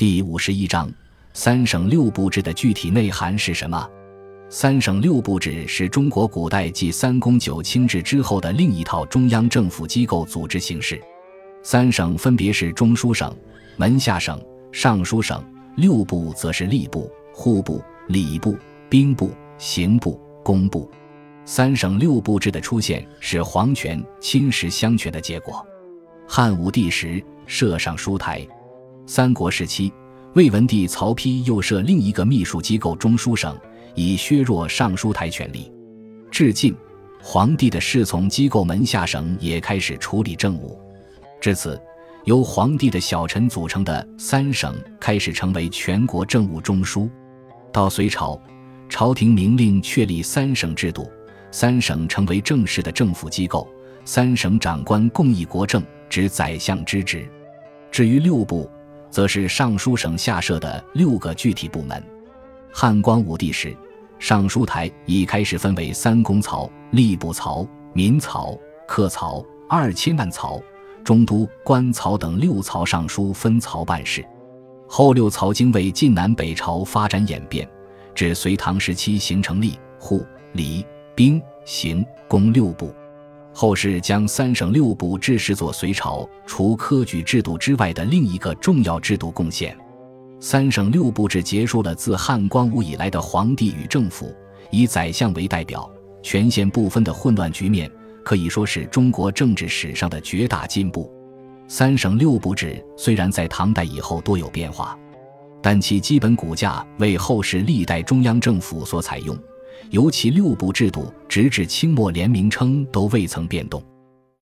第五十一章：三省六部制的具体内涵是什么？三省六部制是中国古代继三公九卿制之后的另一套中央政府机构组织形式。三省分别是中书省、门下省、尚书省；六部则是吏部、户部、礼部、兵部、刑部、工部。三省六部制的出现是皇权侵蚀相权的结果。汉武帝时设尚书台，三国时期魏文帝曹丕又设另一个秘书机构中书省。以削弱尚书台权力。至晋，皇帝的侍从机构门下省也开始处理政务。至此，由皇帝的小臣组成的三省开始成为全国政务中枢。到隋朝，朝廷明令确立三省制度，三省成为正式的政府机构。三省长官共议国政，执宰相之职。至于六部，则是尚书省下设的六个具体部门。汉光武帝时，尚书台已开始分为三公曹、吏部曹、民曹、客曹、二千万曹、中都官曹等六曹尚书分曹办事。后六曹经为晋南北朝发展演变，至隋唐时期形成吏、户、礼、兵、刑、工六部。后世将三省六部制视作隋朝除科举制度之外的另一个重要制度贡献。三省六部制结束了自汉光武以来的皇帝与政府以宰相为代表、权限不分的混乱局面，可以说是中国政治史上的绝大进步。三省六部制虽然在唐代以后多有变化，但其基本骨架为后世历代中央政府所采用，尤其六部制度直至清末连名称都未曾变动。